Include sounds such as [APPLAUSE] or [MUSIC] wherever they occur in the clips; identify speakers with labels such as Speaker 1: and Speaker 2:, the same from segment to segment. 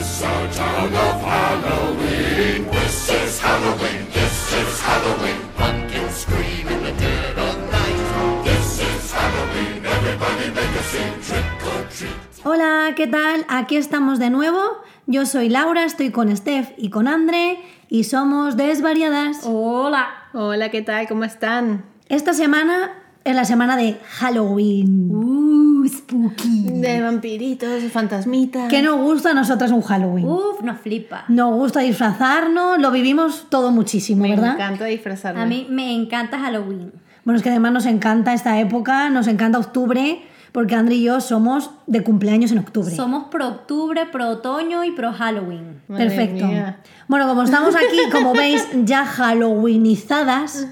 Speaker 1: is our town of Halloween. This is Halloween. This is Halloween. Pumpkins scream in the dead of night. This is Halloween. Everybody make a scene. Trick or treat.
Speaker 2: Hola, ¿qué tal? Aquí estamos de nuevo. Yo soy Laura, estoy con Steph y con Andre y somos Desvariadas.
Speaker 3: Hola. Hola, ¿qué tal? ¿Cómo están?
Speaker 2: Esta semana es la semana de Halloween.
Speaker 3: Uh, spooky. De vampiritos, de fantasmitas.
Speaker 2: ¿Qué nos gusta a nosotras un Halloween?
Speaker 3: Uf, nos flipa.
Speaker 2: Nos gusta disfrazarnos, lo vivimos todo muchísimo,
Speaker 3: Me
Speaker 2: ¿verdad?
Speaker 3: encanta disfrazarme.
Speaker 4: A mí me encanta Halloween.
Speaker 2: Bueno, es que además nos encanta esta época, nos encanta octubre, porque Andre y yo somos de cumpleaños en octubre.
Speaker 4: Somos pro octubre, pro otoño y pro Halloween.
Speaker 3: Madre
Speaker 2: Perfecto.
Speaker 3: mía.
Speaker 2: Bueno, como estamos aquí, como veis, ya halloweenizadas,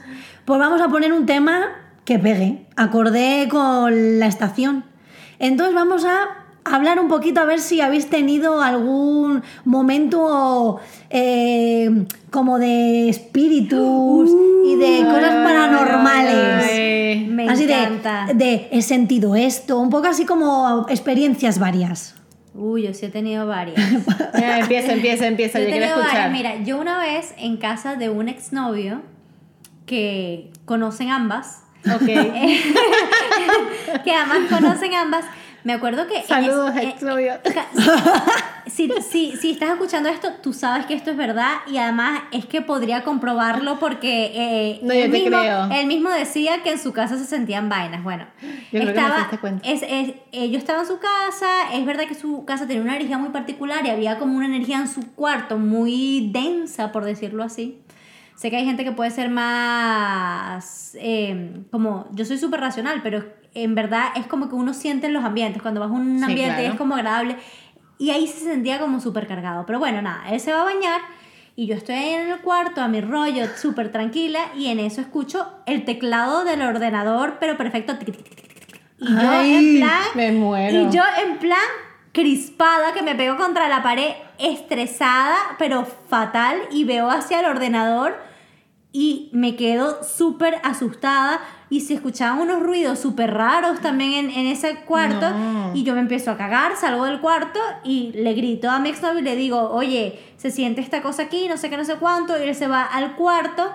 Speaker 2: pues vamos a poner un tema que pegue, acordé con la estación. Entonces vamos a hablar un poquito a ver si habéis tenido algún momento eh, como de espíritus y de cosas paranormales.
Speaker 3: Ay.
Speaker 4: Me
Speaker 2: así de,
Speaker 4: encanta.
Speaker 2: de he sentido esto, un poco así como experiencias varias.
Speaker 4: Uy, yo sí he tenido varias. [LAUGHS]
Speaker 3: Ya, empieza, empieza, empieza.
Speaker 4: Yo
Speaker 3: Yo
Speaker 4: he
Speaker 3: quiero
Speaker 4: tenido
Speaker 3: escuchar.
Speaker 4: varias. Mira, yo una vez en casa de un exnovio que conocen ambas,
Speaker 3: Ok. [LAUGHS] [LAUGHS]
Speaker 4: que además conocen ambas, me acuerdo que...
Speaker 3: Saludos,
Speaker 4: es- en-
Speaker 3: exnovio. [LAUGHS]
Speaker 4: si, si, si estás escuchando esto, tú sabes que esto es verdad y además es que podría comprobarlo porque eh,
Speaker 3: No, yo
Speaker 4: él, mismo,
Speaker 3: creo.
Speaker 4: él mismo decía que en su casa se sentían vainas. Bueno,
Speaker 3: Yo creo que me
Speaker 4: estaba, es, es, eh, yo estaba en su casa, es verdad que su casa tenía una energía muy particular y había como una energía en su cuarto muy densa, por decirlo así. Sé que hay gente que puede ser más eh, como yo soy súper racional, pero en verdad es como que uno siente en los ambientes. Cuando vas a un
Speaker 3: Sí,
Speaker 4: ambiente
Speaker 3: claro.
Speaker 4: es como agradable. Y ahí se sentía como súper cargado. Pero bueno, nada, él se va a bañar y yo estoy ahí en el cuarto a mi rollo, súper tranquila, y en eso escucho el teclado del ordenador, pero perfecto. Y yo
Speaker 2: Ay,
Speaker 4: en plan.
Speaker 3: me muero.
Speaker 4: Y yo en plan crispada, que me pego contra la pared, estresada, pero fatal, y veo hacia el ordenador y me quedo súper asustada y se escuchaban unos ruidos súper raros también en, en ese cuarto
Speaker 3: No.
Speaker 4: y yo me empiezo a cagar, salgo del cuarto y le grito a mi exnovio y le digo, oye, se siente esta cosa aquí, no sé qué, no sé cuánto, y él se va al cuarto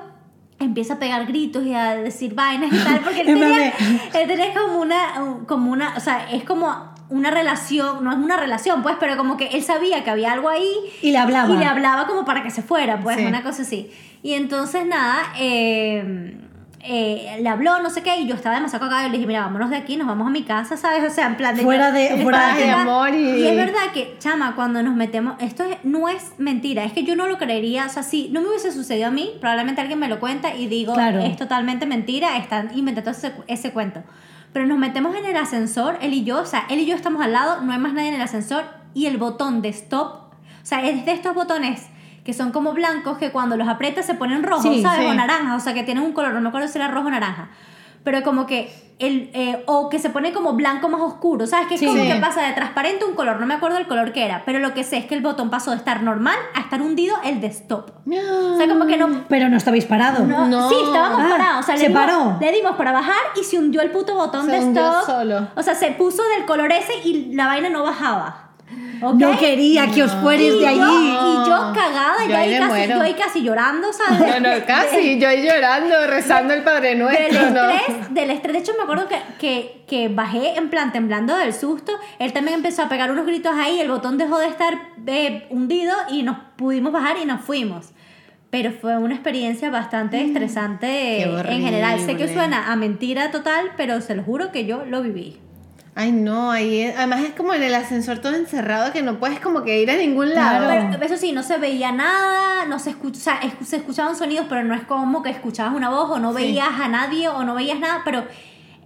Speaker 4: empieza a pegar gritos y a decir vainas y tal, porque él [LAUGHS] tenía, él tenía como una, como una, o sea, es como una relación, no es una relación, pues, pero como que él sabía que había algo ahí
Speaker 2: Y le hablaba.
Speaker 4: y le hablaba como para que se fuera, pues,
Speaker 3: Sí.
Speaker 4: una cosa así. Y entonces, nada, eh, eh, le habló, no sé qué, y yo estaba demasiado cagada y le dije, mira, vámonos de aquí, nos vamos a mi casa, ¿sabes? O sea, en plan de...
Speaker 2: Fuera de-
Speaker 4: yo
Speaker 2: fuera de
Speaker 3: amor y-
Speaker 4: Y es verdad que, chama, cuando nos metemos, esto es- no es mentira, es que yo no lo creería, o sea, si no me hubiese sucedido a mí, probablemente alguien me lo cuenta y digo,
Speaker 2: Claro.
Speaker 4: es totalmente mentira, están inventando ese, ese cuento. Pero nos metemos en el ascensor, él y yo, o sea, él y yo estamos al lado, no hay más nadie en el ascensor y el botón de stop, o sea, es de estos botones que son como blancos que cuando los aprietas se ponen rojos,
Speaker 2: Sí,
Speaker 4: ¿sabes?
Speaker 3: sí.
Speaker 4: O naranja, o sea, que tienen un color, no me acuerdo si era rojo o naranja. Pero como que el eh, o que se pone como blanco más oscuro, ¿sabes? Que es
Speaker 2: Sí.
Speaker 4: como que pasa de transparente a un color, no me acuerdo el color que era, pero lo que sé es que el botón pasó de estar normal a estar hundido el de stop. O sea, como que no
Speaker 2: Pero no estabais parado.
Speaker 4: no,
Speaker 3: No.
Speaker 4: Sí, estábamos
Speaker 2: Ah,
Speaker 4: parados. O sea,
Speaker 2: se
Speaker 4: le, dimos,
Speaker 2: paró.
Speaker 4: le dimos para bajar y se hundió el puto botón
Speaker 3: Se
Speaker 4: de stop.
Speaker 3: solo.
Speaker 4: O sea, se puso del color ese y la vaina no bajaba. ¿Ok?
Speaker 2: No quería que os fueres de allí.
Speaker 4: Yo, y yo cagada,
Speaker 3: Yo
Speaker 4: ya
Speaker 3: ahí
Speaker 4: casi,
Speaker 3: muero.
Speaker 4: yo ahí casi llorando, ¿sabes?
Speaker 3: No, no, casi. Yo ahí llorando, rezando el Padre
Speaker 4: Del
Speaker 3: Nuestro, ¿no?
Speaker 4: estrés, del estrés. De hecho, me acuerdo que, que, que bajé en plan temblando del susto. Él también empezó a pegar unos gritos ahí. El botón dejó de estar eh, hundido y nos pudimos bajar y nos fuimos. Pero fue una experiencia bastante estresante
Speaker 3: Qué
Speaker 4: en general. Sé que suena a mentira total, pero se lo juro que yo lo viví.
Speaker 3: Ay, no, ahí es- además es como en el ascensor todo encerrado que no puedes como que ir a ningún lado.
Speaker 2: Claro.
Speaker 4: Pero eso sí, no se veía nada, no se escucha, o sea, es- se escuchaban sonidos, pero no es como que escuchabas una voz o no
Speaker 3: Sí.
Speaker 4: veías a nadie o no veías nada, pero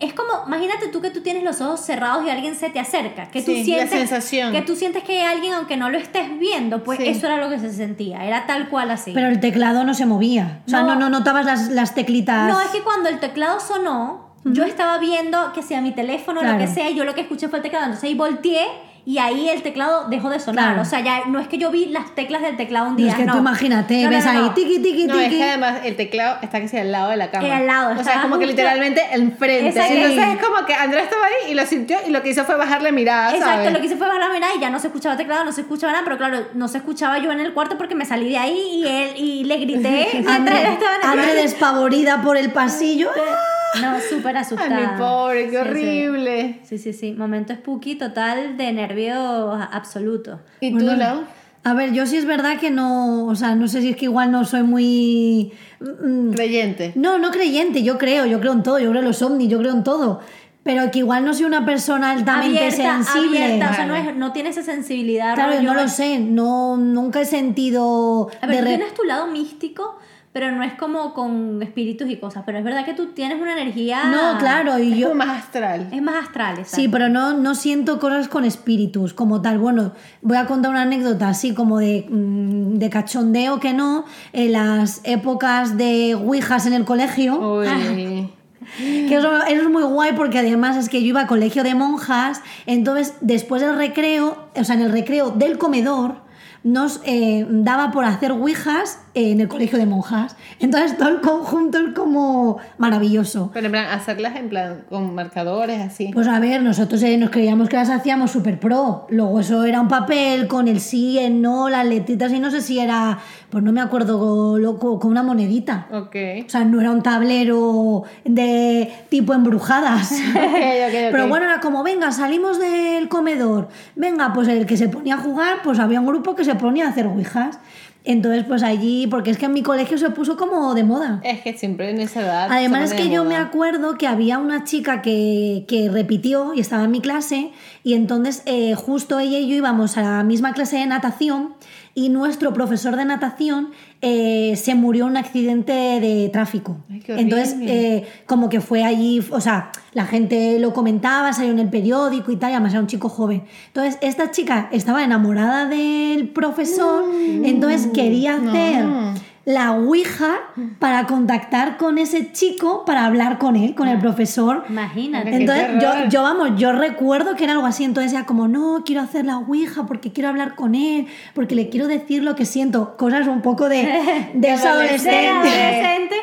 Speaker 4: es como, imagínate tú que tú tienes los ojos cerrados y alguien se te acerca, que tú
Speaker 3: Sí, la
Speaker 4: sientes
Speaker 3: sensación.
Speaker 4: que tú sientes que hay alguien aunque no lo estés viendo, pues
Speaker 3: Sí.
Speaker 4: eso era lo que se sentía, era tal cual así.
Speaker 2: Pero el teclado no se movía. O sea, no,
Speaker 4: No.
Speaker 2: no notabas las, las teclitas.
Speaker 4: No, es que cuando el teclado sonó, yo estaba viendo que sea mi teléfono,
Speaker 2: Claro.
Speaker 4: lo que sea, y yo lo que escuché fue el teclado. Entonces ahí volteé y ahí el teclado dejó de sonar.
Speaker 2: Claro.
Speaker 4: O sea, ya no es que yo vi las teclas del teclado un
Speaker 2: No,
Speaker 4: día.
Speaker 2: es que
Speaker 4: no.
Speaker 2: tú imagínate,
Speaker 4: No, no,
Speaker 2: ves
Speaker 4: no,
Speaker 2: ahí
Speaker 4: no.
Speaker 2: tiki tiki
Speaker 3: No, es
Speaker 2: tiki.
Speaker 3: que además el teclado está casi al lado de la cama.
Speaker 4: Eh, al lado,
Speaker 3: O sea, es como que literalmente enfrente.
Speaker 4: Exacto.
Speaker 3: Entonces es como que Andrea estaba ahí y lo sintió y lo que hizo fue bajarle mirada,
Speaker 4: Exacto,
Speaker 3: ¿sabes?
Speaker 4: lo que hice fue bajar la mirada y ya no se escuchaba teclado, no se escuchaba nada, pero claro, no se escuchaba yo en el cuarto porque me salí de ahí y él y le grité. [LAUGHS] mientras él estaba en el
Speaker 2: despavorida por el pasillo.
Speaker 4: No, súper
Speaker 3: Ay,
Speaker 4: asustada.
Speaker 3: mi pobre, qué
Speaker 4: Sí, sí.
Speaker 3: horrible.
Speaker 4: Sí, sí, sí. Momento spooky total de nervio absoluto.
Speaker 3: ¿Y tú,
Speaker 2: Bueno,
Speaker 3: Lau?
Speaker 2: A ver, yo sí es verdad que no, o sea, no sé si es que igual no soy muy... mm,
Speaker 3: Creyente.
Speaker 2: No, no creyente, yo creo, yo creo en todo, yo creo en los ovnis, yo creo en todo. Pero que igual no soy una persona altamente
Speaker 4: Abierta,
Speaker 2: sensible.
Speaker 4: abierta, o sea, no, es- no tiene esa sensibilidad.
Speaker 2: Claro, yo
Speaker 4: rollo-
Speaker 2: no lo sé, no, nunca he sentido...
Speaker 4: A ver,
Speaker 2: de
Speaker 4: tú
Speaker 2: re-
Speaker 4: tienes tu lado místico, pero no es como con espíritus y cosas. Pero es verdad que tú tienes una energía.
Speaker 2: No, claro, y
Speaker 3: Es
Speaker 2: yo...
Speaker 3: más astral.
Speaker 4: Es más astral, exacto.
Speaker 2: Sí, pero no, no siento cosas con espíritus como tal. Bueno, voy a contar una anécdota así como de, mm, de cachondeo que no. En las épocas de Ouijas en el colegio,
Speaker 3: Uy. [LAUGHS]
Speaker 2: que eso, eso es muy guay porque además es que yo iba a colegio de monjas, entonces después del recreo, o sea, en el recreo del comedor, nos eh, daba por hacer ouijas en el colegio de monjas. Entonces todo el conjunto es como maravilloso.
Speaker 3: Pero en plan, hacerlas en plan con marcadores así.
Speaker 2: Pues a ver, nosotros eh, nos creíamos que las hacíamos super pro. Luego eso era un papel con el sí, el no, las letritas y no sé si era, pues no me acuerdo, loco, con una monedita.
Speaker 3: Ok.
Speaker 2: O sea, no era un tablero de tipo embrujadas. [LAUGHS] Pero bueno, era como, venga, salimos del comedor. Venga, pues el que se ponía a jugar, pues había un grupo que se ponía a hacer ouijas. Entonces, pues allí, porque es que en mi colegio se puso como de moda.
Speaker 3: Es que siempre en esa edad.
Speaker 2: Además es que yo me acuerdo que había una chica que, que repitió y estaba en mi clase y entonces eh, justo ella y yo íbamos a la misma clase de natación y nuestro profesor de natación eh, se murió en un accidente de tráfico.
Speaker 3: Ay,
Speaker 2: entonces eh, como que fue allí, o sea, la gente lo comentaba, salió en el periódico y tal, y además era un chico joven. Entonces esta chica estaba enamorada del profesor, entonces quería hacer la Ouija para contactar con ese chico, para hablar con él, con el profesor.
Speaker 4: Imagínate.
Speaker 2: Entonces, yo, yo, vamos, yo recuerdo que era algo así, entonces era como, no, quiero hacer la Ouija porque quiero hablar con él, porque le quiero decir lo que siento, cosas un poco de, [LAUGHS] de esa adolescente.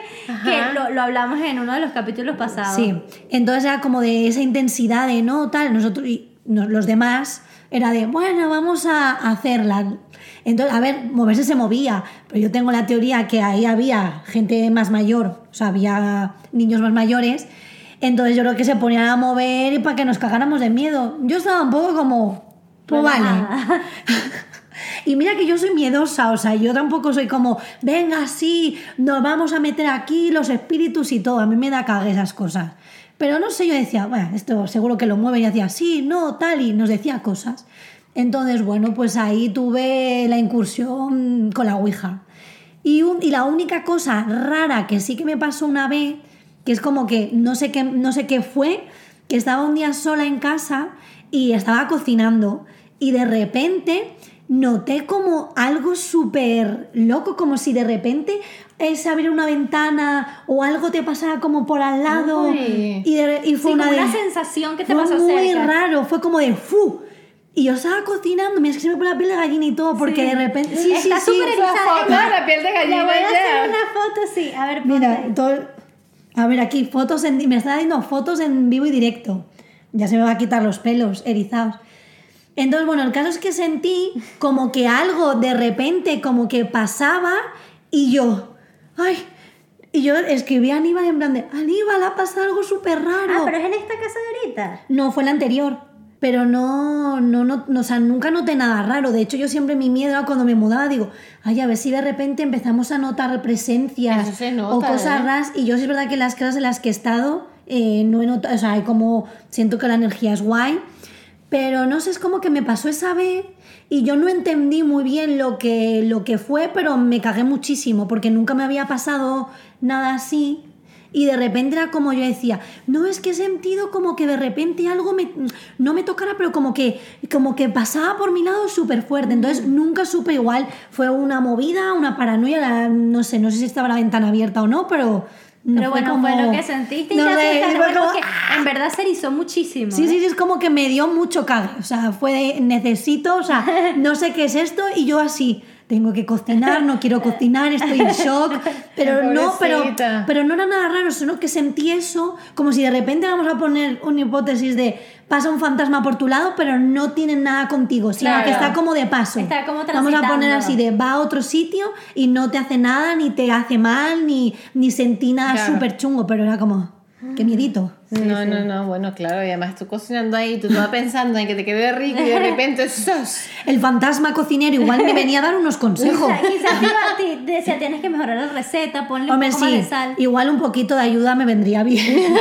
Speaker 4: que lo, lo hablamos en uno de los capítulos pasados.
Speaker 2: Sí, entonces era como de esa intensidad de no, tal, nosotros y los demás era de, bueno, vamos a hacerla. Entonces, a ver, moverse se movía, pero yo tengo la teoría que ahí había gente más mayor, o sea, había niños más mayores, entonces yo creo que se ponían a mover y para que nos cagáramos de miedo. Yo estaba un poco como, pues vale.
Speaker 4: Relajada. [LAUGHS]
Speaker 2: Y mira que yo soy miedosa, o sea, yo tampoco soy como, venga, sí, nos vamos a meter aquí los espíritus y todo. A mí me da cague esas cosas. Pero no sé, yo decía, bueno, esto seguro que lo mueven y hacía, sí, no, tal, y nos decía cosas. Entonces, bueno, pues ahí tuve la incursión con la Ouija. Y, un- y la única cosa rara que sí que me pasó una vez, que es como que no sé qué, no sé qué fue, que estaba un día sola en casa y estaba cocinando y de repente noté como algo súper loco, como si de repente eh, se abriera una ventana o algo te pasara como por al lado
Speaker 3: Uy.
Speaker 2: y, de- y fue
Speaker 4: Sí,
Speaker 2: una
Speaker 4: como
Speaker 2: de-
Speaker 4: una sensación que te
Speaker 2: fue
Speaker 4: pasó
Speaker 2: muy
Speaker 4: cerca.
Speaker 2: raro, fue como de fu. Y yo estaba cocinando, mira, es que se me pone la piel de gallina y todo, porque
Speaker 4: Sí.
Speaker 2: de repente. Sí,
Speaker 4: Está
Speaker 2: sí, sí.
Speaker 4: súper
Speaker 3: de la piel de gallina
Speaker 4: voy a hacer una foto, sí. A ver,
Speaker 2: Mira,
Speaker 4: ponte.
Speaker 2: todo- a ver, aquí fotos en. Me está dando fotos en vivo y directo. Ya se me va a quitar los pelos erizados. Entonces, bueno, el caso es que sentí como que algo de repente, como que pasaba y yo. ¡Ay! Y yo escribí a Aníbal en plan de: Aníbal, ha pasado algo súper raro.
Speaker 4: Ah, pero es en esta casa de ahorita.
Speaker 2: No, fue la anterior. Pero no, no, no, no, o sea, nunca noté nada raro. De hecho, yo siempre mi miedo era cuando me mudaba, digo, ay, a ver si de repente empezamos a notar presencias
Speaker 3: nota,
Speaker 2: o cosas
Speaker 3: ¿eh?
Speaker 2: raras. Y yo sí es verdad que las casas en las que he estado, eh, no he notado, o sea, hay como, siento que la energía es guay. Pero no sé, es como que me pasó esa vez y yo no entendí muy bien lo que, lo que fue, pero me cagué muchísimo porque nunca me había pasado nada así. Y de repente era como yo decía, no es que he sentido como que de repente algo me, no me tocara, pero como que, como que pasaba por mi lado súper fuerte. Entonces nunca supe igual, fue una movida, una paranoia, la- no sé, no sé si estaba la ventana abierta o no, pero no
Speaker 4: Pero bueno,
Speaker 2: como-
Speaker 4: fue lo que sentiste y
Speaker 2: no
Speaker 4: ya
Speaker 2: sé, fue como-
Speaker 4: porque en verdad se erizó muchísimo.
Speaker 2: Sí,
Speaker 4: ¿eh?
Speaker 2: sí, sí, es como que me dio mucho cague. O sea, fue de, necesito, o sea, [LAUGHS] no sé qué es esto y yo así, tengo que cocinar, no quiero cocinar, estoy en shock. [LAUGHS] Pero no, pero, pero no era nada raro, sino que sentí eso como si de repente vamos a poner una hipótesis de pasa un fantasma por tu lado, pero no tiene nada contigo, sino
Speaker 4: Claro.
Speaker 2: que está como de paso.
Speaker 4: Está como
Speaker 2: Vamos a poner así de va a otro sitio y no te hace nada, ni te hace mal, ni, ni sentí nada
Speaker 3: Claro.
Speaker 2: súper chungo, pero era como, qué miedito.
Speaker 3: no, no, no, bueno, claro, y además tú cocinando ahí, tú toda pensando en que te quede rico y de repente [LAUGHS] ¡sos!
Speaker 2: El fantasma cocinero igual me venía a dar unos consejos. [LAUGHS]
Speaker 4: Quizás te te decía, tienes que mejorar la receta, ponle
Speaker 2: Hombre,
Speaker 4: un poco
Speaker 2: sí,
Speaker 4: más de sal.
Speaker 2: igual un poquito de ayuda me vendría bien. [LAUGHS]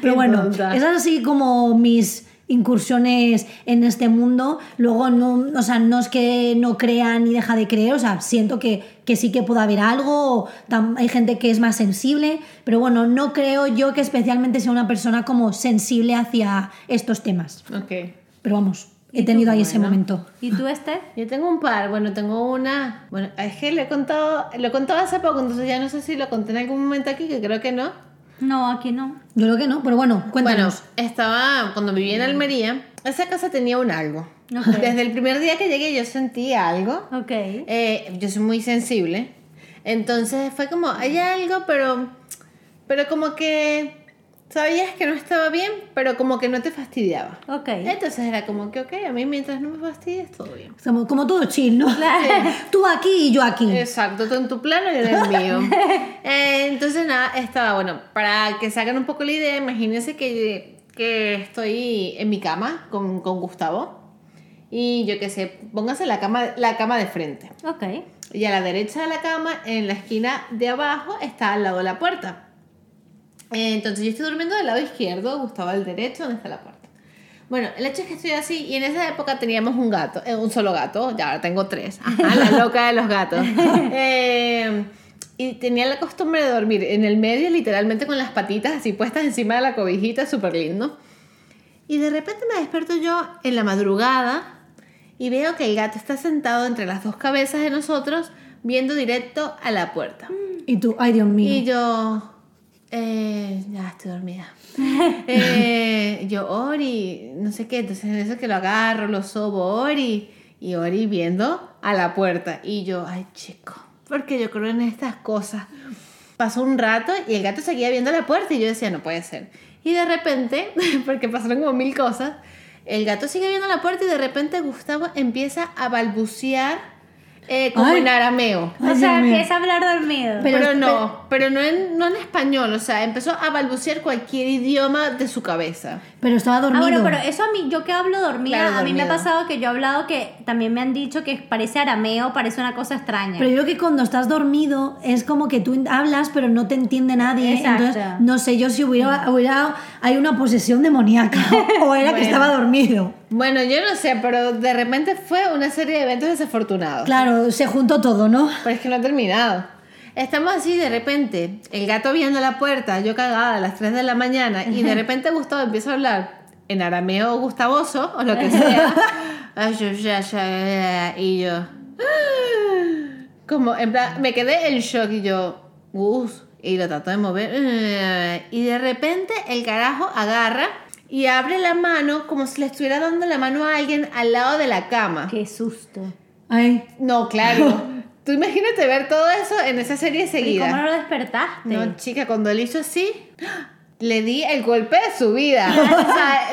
Speaker 2: Pero bueno, esas así como mis incursiones en este mundo. Luego, no, o sea, no es que no crea ni deja de creer, o sea, siento que, que sí que puede haber algo. o tam- hay gente que es más sensible, pero bueno, no creo yo que especialmente sea una persona como sensible hacia estos temas.
Speaker 3: Ok.
Speaker 2: Pero vamos, he tenido ahí ese
Speaker 3: Bueno.
Speaker 2: momento.
Speaker 4: ¿Y tú, Esther?
Speaker 3: Yo tengo un par, bueno, tengo una, bueno, es que lo he contado, lo he contado hace poco, entonces ya no sé si lo conté en algún momento aquí, que creo que no.
Speaker 4: No, aquí no.
Speaker 2: Yo creo que no, pero bueno,
Speaker 3: Bueno,
Speaker 2: cuéntanos.
Speaker 3: estaba, cuando vivía en Almería, esa casa tenía un algo. [LAUGHS] Desde el primer día que llegué yo sentí algo.
Speaker 4: Ok.
Speaker 3: Eh, yo soy muy sensible. Entonces fue como, hay algo, pero, pero como que sabías que no estaba bien, pero como que no te fastidiaba.
Speaker 4: Ok.
Speaker 3: Entonces era como que, ok, a mí mientras no me fastidies, todo bien.
Speaker 2: Somos como todo chill, ¿no? [LAUGHS] Tú aquí y yo aquí.
Speaker 3: Exacto, tú en tu plano y en el mío. [LAUGHS] Eh, entonces, nada, estaba bueno. Para que se hagan un poco la idea, imagínense que, que estoy en mi cama con, con Gustavo. Y yo qué sé, póngase la cama, la cama de frente.
Speaker 4: Ok.
Speaker 3: Y a la derecha de la cama, en la esquina de abajo, está al lado de la puerta. Eh, Entonces yo estoy durmiendo del lado izquierdo, Gustavo al derecho, donde está la puerta. Bueno, el hecho es que estoy así y en esa época teníamos un gato, eh, un solo gato, ya ahora tengo tres. [LAUGHS] Ajá, la loca de los gatos. [LAUGHS] Eh, y tenía la costumbre de dormir en el medio, literalmente con las patitas así puestas encima de la cobijita, súper lindo. Y de repente me despierto yo en la madrugada y veo que el gato está sentado entre las dos cabezas de nosotros, viendo directo a la puerta.
Speaker 2: Y tú, ay Dios mío.
Speaker 3: Y yo, eh, ya estoy dormida. [LAUGHS] Eh, yo, Ori, no sé qué, entonces en eso que lo agarro, lo sobo, Ori, y Ori viendo a la puerta. Y yo, ay chico, porque yo creo en estas cosas. Pasó un rato y el gato seguía viendo la puerta y yo decía, no puede ser. Y de repente, [LAUGHS] porque pasaron como mil cosas, el gato sigue viendo la puerta y de repente Gustavo empieza a balbucear eh, como
Speaker 2: Ay.
Speaker 3: en arameo.
Speaker 2: Ay,
Speaker 4: o sea, empieza a hablar dormido.
Speaker 2: Pero-
Speaker 3: Pero, no, pero no en, no en español, o sea, empezó a balbucear cualquier idioma de su cabeza.
Speaker 2: Pero estaba
Speaker 4: Ah,
Speaker 2: dormido.
Speaker 4: bueno, pero eso a mí, yo que hablo dormida,
Speaker 3: Claro,
Speaker 4: a mí me ha pasado que yo he hablado que también me han dicho que parece arameo, parece una cosa extraña.
Speaker 2: Pero yo creo que cuando estás dormido es como que tú hablas pero no te entiende nadie.
Speaker 4: Exacto.
Speaker 2: Entonces, no sé yo si hubiera, hubiera hay una posesión demoníaca [LAUGHS] o era que estaba dormido.
Speaker 3: Bueno, yo no sé, pero de repente fue una serie de eventos desafortunados.
Speaker 2: Claro, se juntó todo, ¿no?
Speaker 3: Pero es que no ha terminado. Estamos así de repente, el gato viendo la puerta, yo cagada a las 3 de la mañana, y de repente Gustavo empieza a hablar en arameo gustavoso o lo que sea. Y yo. Como, en plan, me quedé en shock y yo, Gus, y lo trato de mover. Y de repente el carajo agarra y abre la mano como si le estuviera dando la mano a alguien al lado de la cama.
Speaker 4: Qué susto.
Speaker 2: Ay,
Speaker 3: No, claro. Tú imagínate ver todo eso en esa serie
Speaker 4: ¿Y cómo
Speaker 3: seguida.
Speaker 4: no lo despertaste?
Speaker 3: No, chica, cuando él hizo así, le di el golpe de su vida.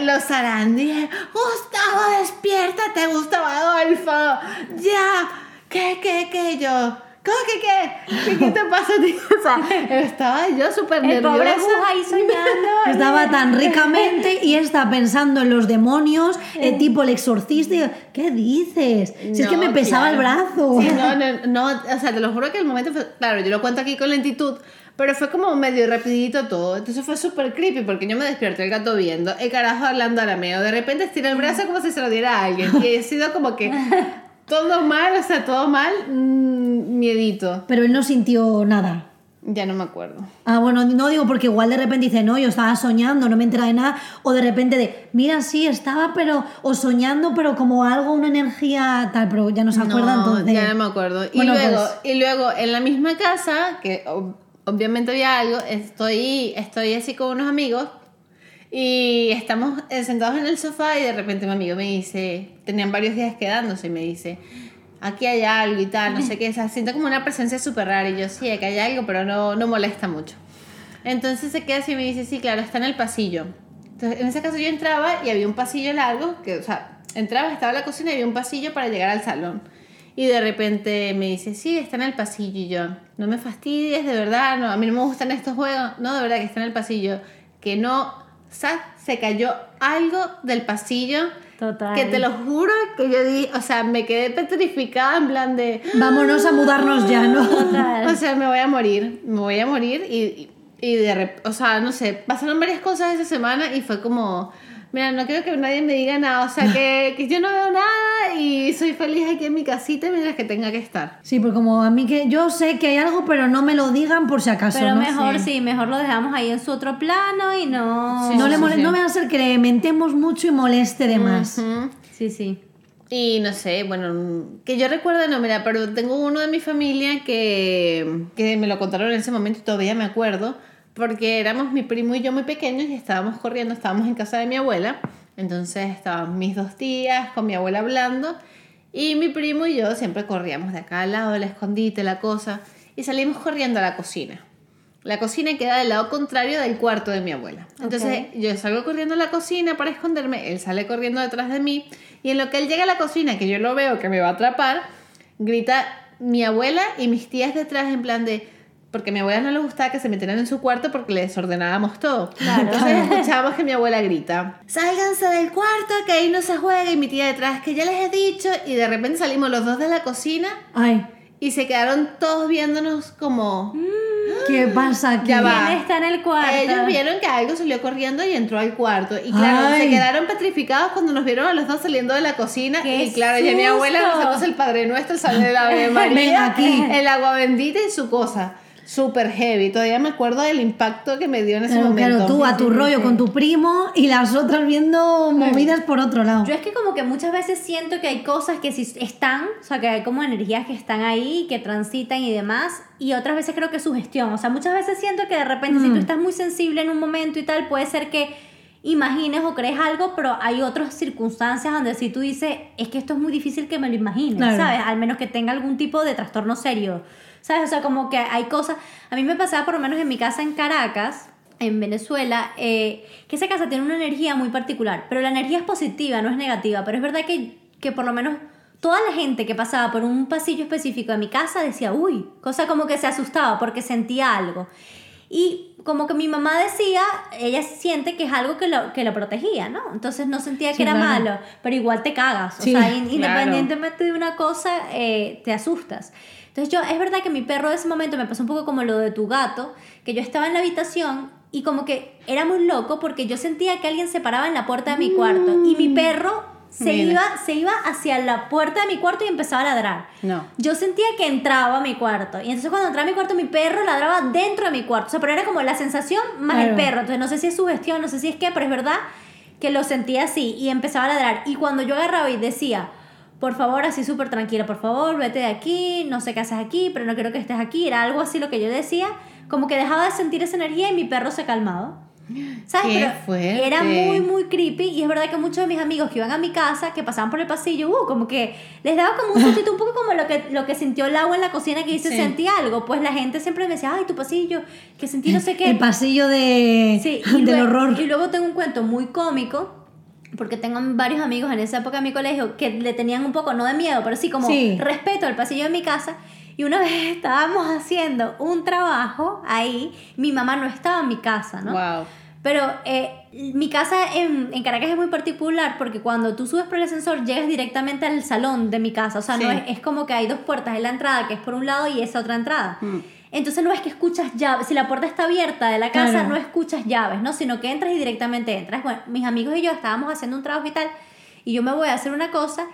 Speaker 3: Los zarandíes. Gustavo, despiértate, Gustavo Adolfo. Ya. ¿Qué, qué, qué? Yo. ¿Cómo que qué? ¿Qué, qué te pasa a ti? [LAUGHS] O sea, estaba yo súper
Speaker 4: El
Speaker 3: nerviosa.
Speaker 4: pobre Gus ahí soñando. [LAUGHS]
Speaker 2: estaba tan ricamente y está pensando en los demonios, eh, tipo el exorcista. y ¿Qué dices? Si es que
Speaker 3: No,
Speaker 2: me pesaba el
Speaker 3: claro.
Speaker 2: brazo.
Speaker 3: Sí, no, [LAUGHS] no, no, o sea, te lo juro que el momento fue, claro, yo lo cuento aquí con lentitud, pero fue como medio rapidito todo, entonces fue súper creepy porque yo me despierto, el gato viendo, el carajo hablando arameo, de repente estira el brazo como si se lo diera a alguien, y he sido como que todo mal, o sea, todo mal, mm, miedito,
Speaker 2: Pero él no sintió nada.
Speaker 3: ya no me acuerdo.
Speaker 2: Ah, bueno, no digo porque igual de repente dice, no, yo estaba soñando, no me entera de nada, o de repente de, mira, sí, estaba, pero, o soñando, pero como algo, una energía tal, pero ya no se acuerda
Speaker 3: No,
Speaker 2: entonces.
Speaker 3: Ya no me acuerdo. Y,
Speaker 2: Bueno,
Speaker 3: luego,
Speaker 2: pues-
Speaker 3: y luego en la misma casa, que obviamente había algo, estoy, estoy así con unos amigos y estamos sentados en el sofá y de repente mi amigo me dice, tenían varios días quedándose y me dice, aquí hay algo y tal, no sé qué, o sea, siento como una presencia súper rara y yo sí, aquí hay algo, pero no, no molesta mucho. Entonces se queda así y me dice, sí, claro, está en el pasillo. Entonces en ese caso yo entraba y había un pasillo largo, que, o sea, entraba, estaba en la cocina y había un pasillo para llegar al salón. Y de repente me dice, sí, está en el pasillo. Y yo, no me fastidies, de verdad, no, a mí no me gustan estos juegos. No, de verdad que está en el pasillo. Que no, ¿sabes? Se cayó algo del pasillo.
Speaker 4: Total.
Speaker 3: Que te lo juro que yo di, o sea, me quedé petrificada en plan de,
Speaker 2: Vámonos a mudarnos ya, ¿no?
Speaker 4: Total.
Speaker 3: o sea, me voy a morir, me voy a morir y, y de o sea, no sé, pasaron varias cosas esa semana y fue como, mira, no quiero que nadie me diga nada, o sea, que, [LAUGHS] que yo no veo nada y soy feliz aquí en mi casita mientras que tenga que estar.
Speaker 2: Sí, pues como a mí que yo sé que hay algo, pero no me lo digan por si acaso.
Speaker 4: Pero
Speaker 2: ¿no?
Speaker 4: mejor sí. mejor lo dejamos ahí en su otro plano y no...
Speaker 3: Sí,
Speaker 2: no,
Speaker 3: sí,
Speaker 2: le
Speaker 3: sí,
Speaker 2: mole-
Speaker 3: sí.
Speaker 2: no me va a ser que le mentemos mucho y moleste de más.
Speaker 4: Sí, sí.
Speaker 3: Y no sé, bueno, que yo recuerdo, no, mira, pero tengo uno de mi familia que, que me lo contaron en ese momento y todavía me acuerdo, porque éramos mi primo y yo muy pequeños y estábamos corriendo, estábamos en casa de mi abuela, entonces estaban mis dos tías con mi abuela hablando y mi primo y yo siempre corríamos de acá al lado del escondite, la cosa, y salimos corriendo a la cocina. La cocina queda del lado contrario del cuarto de mi abuela. Entonces yo salgo corriendo a la cocina para esconderme, él sale corriendo detrás de mí y en lo que él llega a la cocina, que yo lo veo que me va a atrapar, grita mi abuela y mis tías detrás en plan de... Porque a mi abuela no le gustaba que se metieran en su cuarto porque le desordenábamos todo. Entonces escuchábamos que mi abuela grita, sálganse del cuarto, que ahí no se juega. Y mi tía detrás, que ya les he dicho. Y de repente salimos los dos de la cocina
Speaker 2: Ay,
Speaker 3: y se quedaron todos viéndonos como...
Speaker 2: ¿qué pasa aquí?
Speaker 3: Ya va.
Speaker 4: ¿Quién está en el cuarto?
Speaker 3: Ellos vieron que algo salió corriendo y entró al cuarto. Y claro,
Speaker 2: Ay.
Speaker 3: se quedaron petrificados cuando nos vieron a los dos saliendo de la cocina.
Speaker 4: ¡Qué
Speaker 3: y claro, ya mi abuela nos puso el Padre Nuestro, el Salve de la Ave [LAUGHS] María,
Speaker 2: Ven aquí.
Speaker 3: el agua bendita y su cosa. Súper heavy. Todavía me acuerdo del impacto que me dio en ese
Speaker 2: Claro,
Speaker 3: momento.
Speaker 2: claro, tú a tu rollo con tu primo y las otras viendo movidas por otro lado.
Speaker 4: Yo es que como que muchas veces siento que hay cosas que sí están, o sea, que hay como energías que están ahí, que transitan y demás, y otras veces creo que es sugestión. O sea, muchas veces siento que de repente si tú estás muy sensible en un momento y tal, puede ser que imagines o crees algo, pero hay otras circunstancias donde si tú dices, es que esto es muy difícil que me lo imagines,
Speaker 2: Claro.
Speaker 4: ¿sabes? Al menos que tenga algún tipo de trastorno serio, ¿sabes? O sea, como que hay cosas, a mí me pasaba por lo menos en mi casa en Caracas, en Venezuela, eh, que esa casa tiene una energía muy particular, pero la energía es positiva, no es negativa, pero es verdad que, que por lo menos toda la gente que pasaba por un pasillo específico de mi casa decía, uy, cosa como que se asustaba porque sentía algo. Y como que mi mamá decía, ella siente que es algo que lo, que lo protegía, ¿no? Entonces no sentía que
Speaker 2: Sí,
Speaker 4: era
Speaker 2: claro.
Speaker 4: malo, pero igual te cagas. O
Speaker 2: Sí,
Speaker 4: sea, in-
Speaker 3: claro.
Speaker 4: independientemente de una cosa, eh, te asustas. Entonces yo, es verdad que mi perro de ese momento me pasó un poco como lo de tu gato, que yo estaba en la habitación y como que era muy loco porque yo sentía que alguien se paraba en la puerta de mi cuarto y mi perro se
Speaker 3: Mira.
Speaker 4: iba, se iba hacia la puerta de mi cuarto y empezaba a ladrar.
Speaker 3: No.
Speaker 4: Yo sentía que entraba a mi cuarto. Y entonces cuando entraba a mi cuarto, mi perro ladraba dentro de mi cuarto. O sea, pero era como la sensación más el perro. Entonces no sé si es sugestión, no sé si es qué, pero es verdad que lo sentía así. Y empezaba a ladrar. Y cuando yo agarraba y decía, por favor, así súper tranquila, por favor, vete de aquí, no sé qué haces aquí, pero no quiero que estés aquí. Era algo así lo que yo decía. Como que dejaba de sentir esa energía y mi perro se calmaba. ¿Sabes?
Speaker 3: Qué
Speaker 4: Pero
Speaker 3: fuerte.
Speaker 4: Era muy, muy creepy. Y es verdad que muchos de mis amigos que iban a mi casa, que pasaban por el pasillo, uh, como que les daba como un sustito, un poco como lo que, lo que sintió el agua en la cocina que dice
Speaker 3: Sí.
Speaker 4: sentí algo. Pues la gente siempre me decía, ay, tu pasillo, que sentí no sé qué.
Speaker 2: El pasillo de,
Speaker 4: Sí, [LAUGHS]
Speaker 2: del
Speaker 4: luego-
Speaker 2: horror.
Speaker 4: Y luego tengo un cuento muy cómico, porque tengo varios amigos en esa época de mi colegio que le tenían un poco, no de miedo, pero sí como
Speaker 2: Sí.
Speaker 4: respeto al pasillo de mi casa. Y una vez estábamos haciendo un trabajo ahí, mi mamá no estaba en mi casa, ¿no?
Speaker 3: Wow.
Speaker 4: Pero eh, mi casa en, en Caracas es muy particular porque cuando tú subes por el ascensor llegas directamente al salón de mi casa. O sea, no es, es como que hay dos puertas. Es la entrada que es por un lado y esa otra entrada.
Speaker 3: Mm.
Speaker 4: Entonces no es que escuchas llaves. Si la puerta está abierta de la casa,
Speaker 2: Claro.
Speaker 4: no escuchas llaves, ¿no? Sino que entras y directamente entras. Bueno, mis amigos y yo estábamos haciendo un trabajo y tal. Y yo me voy a hacer una cosa.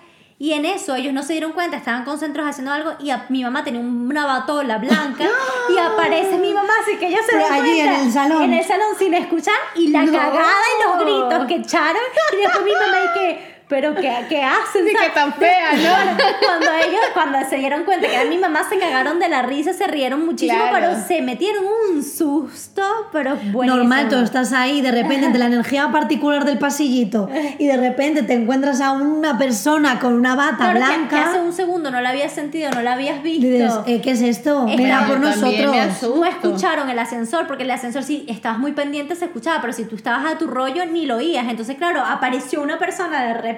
Speaker 4: Y en eso ellos no se dieron cuenta, estaban concentrados haciendo algo y a- mi mamá tenía una batola blanca [GASPS] y aparece mi mamá, así que ellos se dan
Speaker 2: allí en el salón.
Speaker 4: en el salón sin escuchar y la
Speaker 3: No.
Speaker 4: cagada y los gritos que echaron y después mi mamá y que pero qué, qué hacen [LAUGHS]
Speaker 3: Sí, que tan [LAUGHS] fea, ¿no?
Speaker 4: cuando ellos cuando se dieron cuenta que era mi mamá, se cagaron de la risa, se rieron muchísimo,
Speaker 3: Claro.
Speaker 4: pero se metieron un susto, pero bueno.
Speaker 2: Normal, tú estás ahí, de repente, entre la energía particular del pasillito, y de repente te encuentras a una persona con una bata
Speaker 4: Claro, que-
Speaker 2: blanca.
Speaker 4: Que, hace un segundo no la habías sentido, no la habías
Speaker 2: y dices,
Speaker 4: visto.
Speaker 2: eh, ¿qué es esto?
Speaker 4: Es
Speaker 2: Mira
Speaker 4: que
Speaker 2: por nosotros.
Speaker 4: no escucharon el ascensor, porque el ascensor si estabas muy pendiente se escuchaba, pero si tú estabas a tu rollo ni lo oías. Entonces, claro, apareció una persona de repente,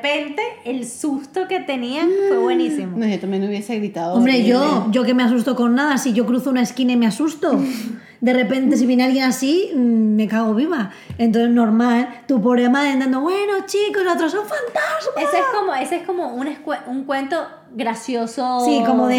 Speaker 4: el susto que tenían fue buenísimo.
Speaker 3: No, yo también hubiese gritado.
Speaker 2: Hombre, yo, yo que me asusto con nada, si yo cruzo una esquina y me asusto. De repente, si viene alguien así, mm, me cago viva. Entonces, normal, tu pobre madre andando, bueno, chicos, nosotros son fantasmas.
Speaker 4: Ese es como, ese es como un, un cuento gracioso.
Speaker 2: Sí, como de-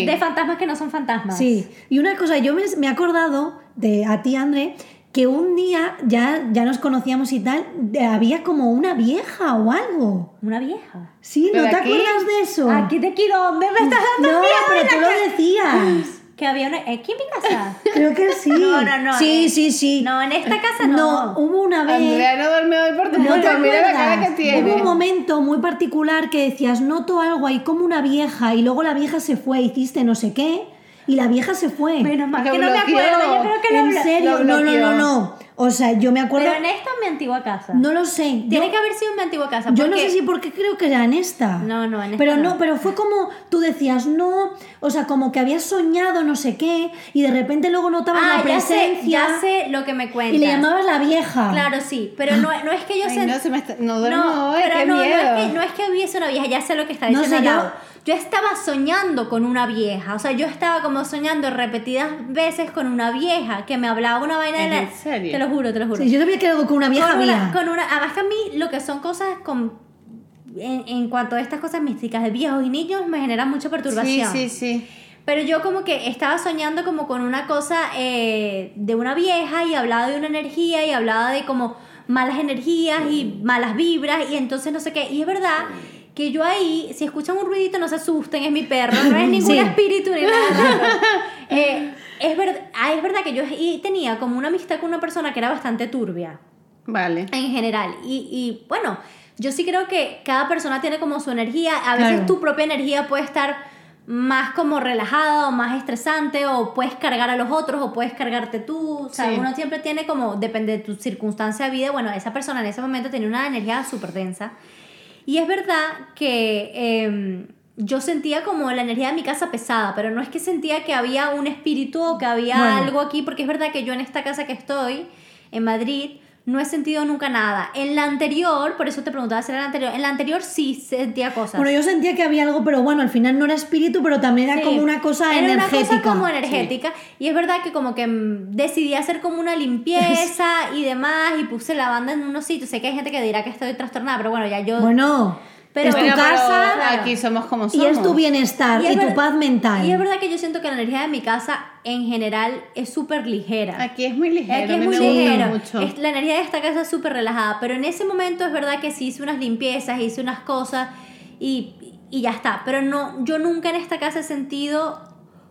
Speaker 3: Sí.
Speaker 4: De fantasmas que no son fantasmas.
Speaker 2: Sí, y una cosa, yo me, me he acordado de a ti, André, que un día ya, ya nos conocíamos y tal, había como una vieja o algo.
Speaker 4: Una vieja.
Speaker 2: Sí, ¿no
Speaker 3: ¿Pero
Speaker 2: te
Speaker 3: aquí?
Speaker 2: acuerdas de eso?
Speaker 4: Aquí aquí, ¿dónde me estás dando
Speaker 2: No,
Speaker 4: miedo
Speaker 2: pero tú lo decías.
Speaker 4: Que había una. ¿Aquí en mi casa? [LAUGHS]
Speaker 2: Creo que sí.
Speaker 4: No, no, no,
Speaker 2: Sí,
Speaker 4: eh,
Speaker 2: sí, sí.
Speaker 4: No, en esta casa no.
Speaker 2: No, hubo una vez.
Speaker 3: Andrea no duerme hoy por tu
Speaker 2: ¿No te
Speaker 3: culpa. Mira la cara que tiene.
Speaker 2: Hubo un momento muy particular que decías, noto algo ahí como una vieja, y luego la vieja se fue, hiciste no sé qué, y la vieja se fue.
Speaker 4: Menos mal que no me acuerdo. Yo creo que lo
Speaker 2: ¿En serio?
Speaker 3: lo
Speaker 2: No, no, no, no. O sea, yo me acuerdo.
Speaker 4: Pero en esta es mi antigua casa.
Speaker 2: No lo sé.
Speaker 4: Tiene
Speaker 2: yo,
Speaker 4: que haber sido en mi antigua casa.
Speaker 2: yo no
Speaker 4: porque-
Speaker 2: sé si por qué creo que era en esta.
Speaker 4: No, no, en esta
Speaker 2: Pero no,
Speaker 4: no.
Speaker 2: pero fue como tú decías, no, o sea, como que habías soñado no sé qué, y de repente luego notabas
Speaker 4: Ah,
Speaker 2: la
Speaker 4: ya sé,
Speaker 2: presencia.
Speaker 4: ya sé lo que me cuentas.
Speaker 2: y le llamabas la vieja.
Speaker 4: Claro, sí. Pero no, no es que yo
Speaker 3: Ay,
Speaker 4: sé.
Speaker 3: no, se me está- no duermo
Speaker 4: No,
Speaker 3: hoy,
Speaker 4: pero
Speaker 3: qué
Speaker 4: no, no
Speaker 3: miedo.
Speaker 4: es, que, no es que hubiese una vieja, ya sé lo que está
Speaker 2: No
Speaker 4: diciendo
Speaker 2: sé, yo-.
Speaker 4: Yo estaba soñando con una vieja, o sea, yo estaba como soñando repetidas veces con una vieja que me hablaba una vaina de
Speaker 3: ¿Es
Speaker 4: la...
Speaker 3: en serio?
Speaker 4: Te lo juro, te lo juro.
Speaker 2: Sí, yo sabía que algo con una vieja
Speaker 4: con una,
Speaker 2: había.
Speaker 4: con una, además que a mí lo que son cosas con... En, en cuanto a estas cosas místicas de viejos y niños me generan mucha
Speaker 3: Sí,
Speaker 4: perturbación.
Speaker 3: sí, sí.
Speaker 4: Pero yo como que estaba soñando como con una cosa eh, de una vieja y hablaba de una energía y hablaba de como malas energías y malas vibras y entonces no sé qué. Y es verdad que yo ahí, si escuchan un ruidito no se asusten, es mi perro, no es [LAUGHS] ningún
Speaker 2: Sí.
Speaker 4: espíritu ni nada. [LAUGHS] Eh, es, ver- ah, es verdad que yo tenía como una amistad con una persona que era bastante turbia
Speaker 3: Vale.
Speaker 4: en general. Y, y, bueno, yo sí creo que cada persona tiene como su energía. A veces
Speaker 2: Claro.
Speaker 4: tu propia energía puede estar más como relajada o más estresante o puedes cargar a los otros o puedes cargarte tú. O sea,
Speaker 3: Sí.
Speaker 4: uno siempre tiene como, depende de tu circunstancia de vida. Bueno, esa persona en ese momento tenía una energía súper densa. Y es verdad que eh, yo sentía como la energía de mi casa pesada, pero no es que sentía que había un espíritu o que había
Speaker 2: Bueno.
Speaker 4: algo aquí, porque es verdad que yo en esta casa que estoy, en Madrid, no he sentido nunca nada. En la anterior, por eso te preguntaba si era la anterior, en la anterior sí sentía cosas.
Speaker 2: Bueno, yo sentía que había algo, pero bueno, al final no era espíritu, pero también era
Speaker 4: Sí.
Speaker 2: como una cosa
Speaker 4: Era
Speaker 2: energética.
Speaker 4: una cosa como energética. Y es verdad que como que mm, decidí hacer como una limpieza [LAUGHS] y demás y puse la banda en unos sitios. Sé que hay gente que dirá que estoy trastornada, pero bueno, ya yo...
Speaker 2: Bueno,
Speaker 4: Pero
Speaker 2: es tu
Speaker 3: Bueno,
Speaker 2: casa
Speaker 4: claro.
Speaker 3: Aquí somos como
Speaker 2: y
Speaker 3: somos.
Speaker 2: es tu bienestar y,
Speaker 4: es
Speaker 2: tu
Speaker 4: ver-
Speaker 2: paz mental.
Speaker 4: Y es verdad que yo siento que la energía de mi casa en general es súper ligera.
Speaker 3: Aquí es muy ligero.
Speaker 4: Aquí es muy. Es- la energía de esta casa es súper relajada. Pero en ese momento es verdad que sí hice unas limpiezas, hice unas cosas y, y ya está. Pero no, yo nunca en esta casa he sentido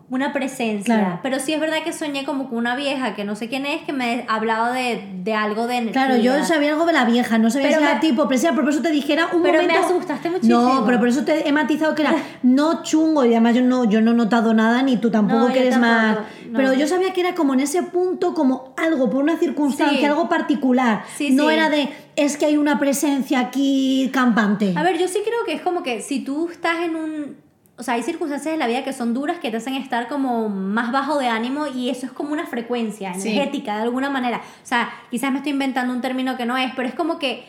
Speaker 4: una presencia.
Speaker 2: Claro.
Speaker 4: Pero sí es verdad que soñé como con una vieja que no sé quién es, que me hablaba de, de algo de energía.
Speaker 2: Claro, yo sabía algo de la vieja, no sabía
Speaker 4: Pero
Speaker 2: si era
Speaker 4: me-
Speaker 2: tipo presencia, pero por eso te dijera un
Speaker 4: Pero me
Speaker 2: momento...
Speaker 4: asustaste muchísimo.
Speaker 2: No, pero por eso te he matizado que era [LAUGHS] no chungo y además yo no, yo no he notado nada ni tú tampoco
Speaker 4: No,
Speaker 2: que eres
Speaker 4: tampoco,
Speaker 2: más...
Speaker 4: no.
Speaker 2: Pero yo sabía que era como en ese punto, como algo, por una circunstancia,
Speaker 4: Sí.
Speaker 2: algo particular.
Speaker 4: Sí,
Speaker 2: no
Speaker 4: sí.
Speaker 2: era de, es que hay una presencia aquí campante.
Speaker 4: A ver, yo sí creo que es como que si tú estás en un... O sea, hay circunstancias en la vida que son duras que te hacen estar como más bajo de ánimo y eso es como una frecuencia
Speaker 3: Sí.
Speaker 4: energética de alguna manera. O sea, quizás me estoy inventando un término que no es, pero es como que...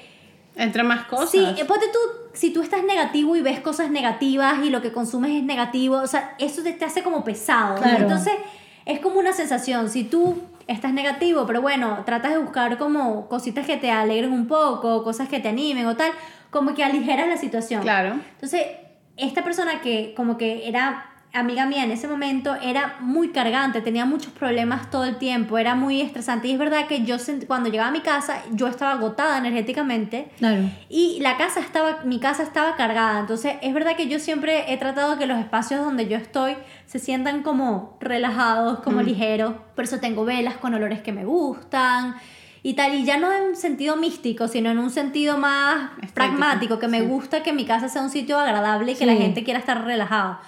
Speaker 3: Entre más cosas.
Speaker 4: Sí, eh, ponte tú, si tú estás negativo y ves cosas negativas y lo que consumes es negativo, o sea, eso te, te hace como pesado. ¿no?
Speaker 2: Claro.
Speaker 4: Entonces, es como una sensación. Si tú estás negativo, pero bueno, tratas de buscar como cositas que te alegren un poco, cosas que te animen o tal, como que aligeras la situación.
Speaker 3: Claro.
Speaker 4: Entonces, esta persona que como que era amiga mía en ese momento era muy cargante, tenía muchos problemas todo el tiempo, era muy estresante. Y es verdad que yo cuando llegaba a mi casa, yo estaba agotada energéticamente.
Speaker 2: Claro.
Speaker 4: Y la casa estaba, mi casa estaba cargada. Entonces, es verdad que yo siempre he tratado que los espacios donde yo estoy se sientan como relajados, como ligeros. Por eso tengo velas con olores que me gustan y tal. Y ya no en sentido místico, sino en un sentido más
Speaker 3: Estético,
Speaker 4: pragmático, que me
Speaker 3: sí.
Speaker 4: gusta que mi casa sea un sitio agradable y que la gente quiera estar relajada.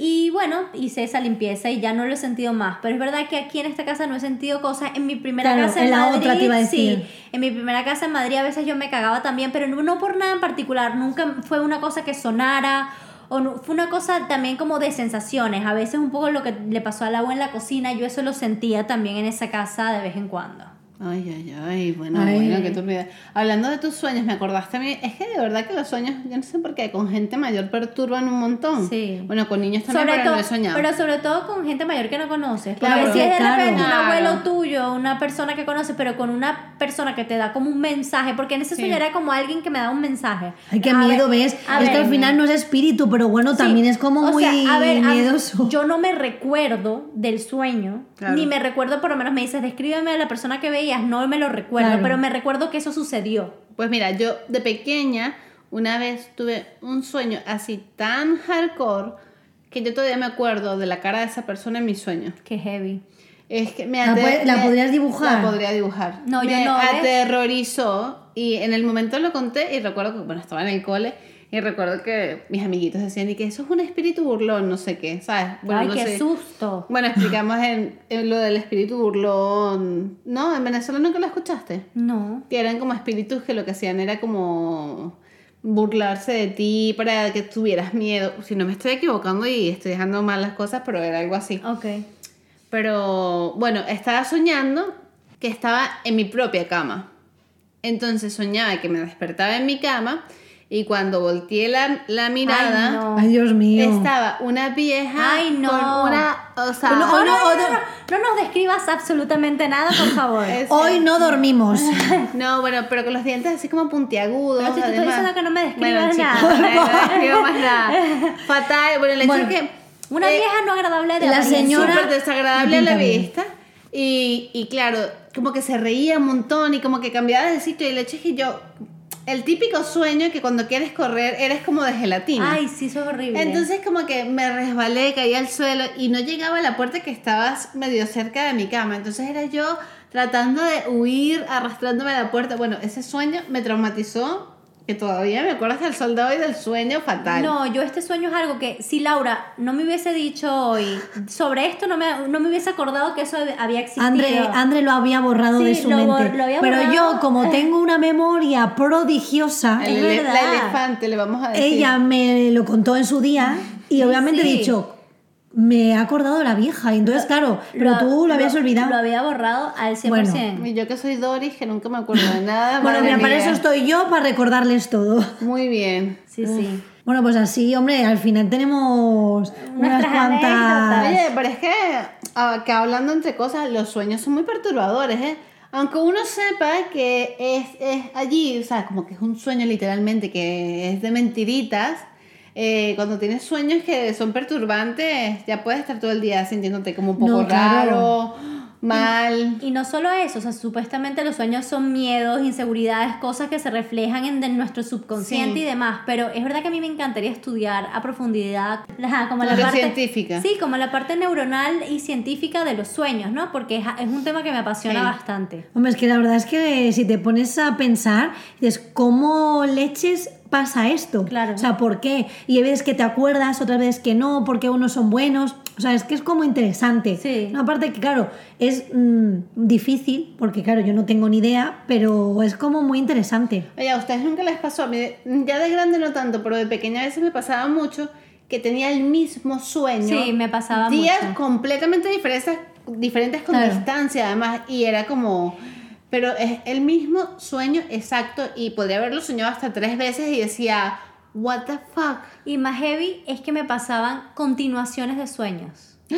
Speaker 4: Y bueno, hice esa limpieza y ya no lo he sentido más. Pero es verdad que aquí en esta casa no he sentido cosas. En mi primera
Speaker 2: Claro,
Speaker 4: casa en,
Speaker 2: en la
Speaker 4: Madrid,
Speaker 2: otra te iba a decir.
Speaker 4: sí. En mi primera casa en Madrid a veces yo me cagaba también, pero no, no por nada en particular. Nunca fue una cosa que sonara. O no- fue una cosa también como de sensaciones. A veces un poco lo que le pasó al agua en la cocina, yo eso lo sentía también en esa casa de vez en cuando.
Speaker 3: Ay, ay, ay, bueno,
Speaker 2: Ay.
Speaker 3: bueno, que turbidez. Hablando de tus sueños, me acordaste a mí, es que de verdad que los sueños, yo no sé por qué, con gente mayor perturban un montón.
Speaker 4: Sí.
Speaker 3: Bueno, con niños también,
Speaker 4: Sobre
Speaker 3: pero no he soñado.
Speaker 4: pero sobre todo con gente mayor que no conoces. Porque
Speaker 3: Claro,
Speaker 4: si es de
Speaker 2: claro.
Speaker 4: repente un abuelo tuyo, una persona que conoces, pero con una persona que te da como un mensaje, porque en ese
Speaker 3: Sí.
Speaker 4: sueño era como alguien que me da un mensaje.
Speaker 2: Ay, qué
Speaker 4: A
Speaker 2: miedo,
Speaker 4: ver,
Speaker 2: ¿ves?
Speaker 4: a
Speaker 2: es que
Speaker 4: ver.
Speaker 2: al final no es espíritu, pero bueno,
Speaker 4: Sí,
Speaker 2: también es como
Speaker 4: o
Speaker 2: muy
Speaker 4: sea, a ver, a-
Speaker 2: miedoso.
Speaker 4: yo no me recuerdo del sueño,
Speaker 3: Claro.
Speaker 4: ni me recuerdo, por lo menos me dices, descríbeme a la persona que veías, no me lo recuerdo,
Speaker 2: Claro.
Speaker 4: pero me recuerdo que eso sucedió.
Speaker 3: Pues mira, yo de pequeña una vez tuve un sueño así tan hardcore que yo todavía me acuerdo de la cara de esa persona en mi sueño.
Speaker 4: Qué heavy.
Speaker 3: Es que me
Speaker 2: ¿La
Speaker 3: ate-
Speaker 2: puede- la
Speaker 3: me-
Speaker 2: podrías dibujar?
Speaker 3: La podría dibujar.
Speaker 4: No, yo
Speaker 3: me
Speaker 4: no, ¿ves?
Speaker 3: aterrorizó y en el momento lo conté y recuerdo que, bueno, estaba en el cole y recuerdo que mis amiguitos decían y que eso es un espíritu burlón, no sé qué, ¿sabes? Bueno,
Speaker 4: Ay,
Speaker 3: no
Speaker 4: qué
Speaker 3: sé.
Speaker 4: susto.
Speaker 3: Bueno, explicamos en, en lo del espíritu burlón. No, en Venezuela nunca lo escuchaste.
Speaker 4: No.
Speaker 3: Que eran como espíritus que lo que hacían era como burlarse de ti para que tuvieras miedo. Si no me estoy equivocando y estoy dejando mal las cosas, pero era algo así.
Speaker 4: Ok.
Speaker 3: Pero bueno, estaba soñando que estaba en mi propia cama. Entonces soñaba que me despertaba en mi cama y cuando volteé la, la mirada,
Speaker 4: Ay, no.
Speaker 2: Ay, Dios mío.
Speaker 3: estaba una vieja
Speaker 4: Ay, no.
Speaker 3: con una... O sea,
Speaker 4: No, no, no,
Speaker 2: no,
Speaker 4: no, no, no nos describas absolutamente nada, por favor. [LAUGHS]
Speaker 3: Es-
Speaker 2: Hoy no dormimos. [LAUGHS]
Speaker 3: No, bueno, pero con los dientes así como puntiagudos.
Speaker 4: Pero si te estoy diciendo que no me describas
Speaker 3: Bueno, chicos,
Speaker 4: nada. [LAUGHS]
Speaker 3: no, no describo más nada. Fatal. Bueno, el hecho
Speaker 2: Bueno,
Speaker 3: es que.
Speaker 4: Una
Speaker 3: eh,
Speaker 4: vieja no agradable de
Speaker 2: la
Speaker 4: apariencia.
Speaker 2: señora-
Speaker 3: súper desagradable a la vista. Y, y claro, como que se reía un montón y como que cambiaba de sitio. Y el hecho es que yo. El típico sueño que cuando quieres correr eres como de gelatina.
Speaker 4: Ay, sí, eso es horrible.
Speaker 3: Entonces como que me resbalé, caí al suelo y no llegaba a la puerta que estabas medio cerca de mi cama. Entonces era yo tratando de huir, arrastrándome a la puerta. Bueno, ese sueño me traumatizó, que todavía me acuerdo hasta el sol de hoy del sueño fatal.
Speaker 4: No, yo este sueño es algo que si Laura no me hubiese dicho hoy sobre esto, no me, no me hubiese acordado que eso había existido.
Speaker 2: André, André lo había borrado
Speaker 4: Sí,
Speaker 2: de su
Speaker 4: lo
Speaker 2: mente.
Speaker 4: lo había
Speaker 2: Pero
Speaker 4: borrado.
Speaker 2: yo, como [LAUGHS] tengo una memoria prodigiosa,
Speaker 3: El
Speaker 4: Es
Speaker 3: ele-
Speaker 4: verdad.
Speaker 3: la elefante, le vamos a decir.
Speaker 2: ella me lo contó en su día y obviamente
Speaker 4: sí.
Speaker 2: he dicho, me he acordado de la vieja. Y entonces, claro, pero tú lo habías olvidado.
Speaker 4: Lo había borrado al 100%.
Speaker 2: Bueno.
Speaker 3: Y yo que soy Doris, que nunca me acuerdo de nada.
Speaker 2: Bueno, mira, para eso estoy yo, para recordarles todo.
Speaker 3: Muy bien.
Speaker 4: Sí, sí.
Speaker 2: Bueno, pues así, hombre, al final tenemos unas cuantas...
Speaker 3: Oye, pero es que, ah, que hablando entre cosas, los sueños son muy perturbadores, ¿eh? Aunque uno sepa que es, es allí, o sea, como que es un sueño literalmente, que es de mentiritas, eh, cuando tienes sueños que son perturbantes, ya puedes estar todo el día sintiéndote como un poco
Speaker 2: No, claro.
Speaker 3: raro, mal.
Speaker 4: Y no solo eso, o sea, supuestamente los sueños son miedos, inseguridades, cosas que se reflejan en de nuestro subconsciente
Speaker 3: Sí.
Speaker 4: y demás, pero es verdad que a mí me encantaría estudiar a profundidad, ajá, como la parte
Speaker 3: científica.
Speaker 4: Sí, como la parte neuronal y científica de los sueños, ¿no? Porque es, es un tema que me apasiona
Speaker 3: Sí.
Speaker 4: bastante.
Speaker 2: Hombre, es que la verdad es que si te pones a pensar, dices, ¿cómo leches pasa esto?
Speaker 4: Claro.
Speaker 2: O sea, ¿por qué? Y hay veces que te acuerdas, otras veces que no, porque unos son buenos. O sea, es que es como interesante.
Speaker 4: Sí.
Speaker 2: No, aparte que, claro, es mm, difícil, porque claro, yo no tengo ni idea, pero es como muy interesante.
Speaker 3: Oye, a ustedes nunca les pasó, a mí de- ya de grande no tanto, pero de pequeña a veces me pasaba mucho que tenía el mismo sueño.
Speaker 4: Sí, me pasaba
Speaker 3: Días
Speaker 4: mucho.
Speaker 3: completamente diferentes, diferentes con
Speaker 2: Claro.
Speaker 3: distancia además, y era como... Pero es el mismo sueño exacto y podría haberlo soñado hasta tres veces y decía, what the fuck.
Speaker 4: Y más heavy es que me pasaban continuaciones de sueños. [GASPS]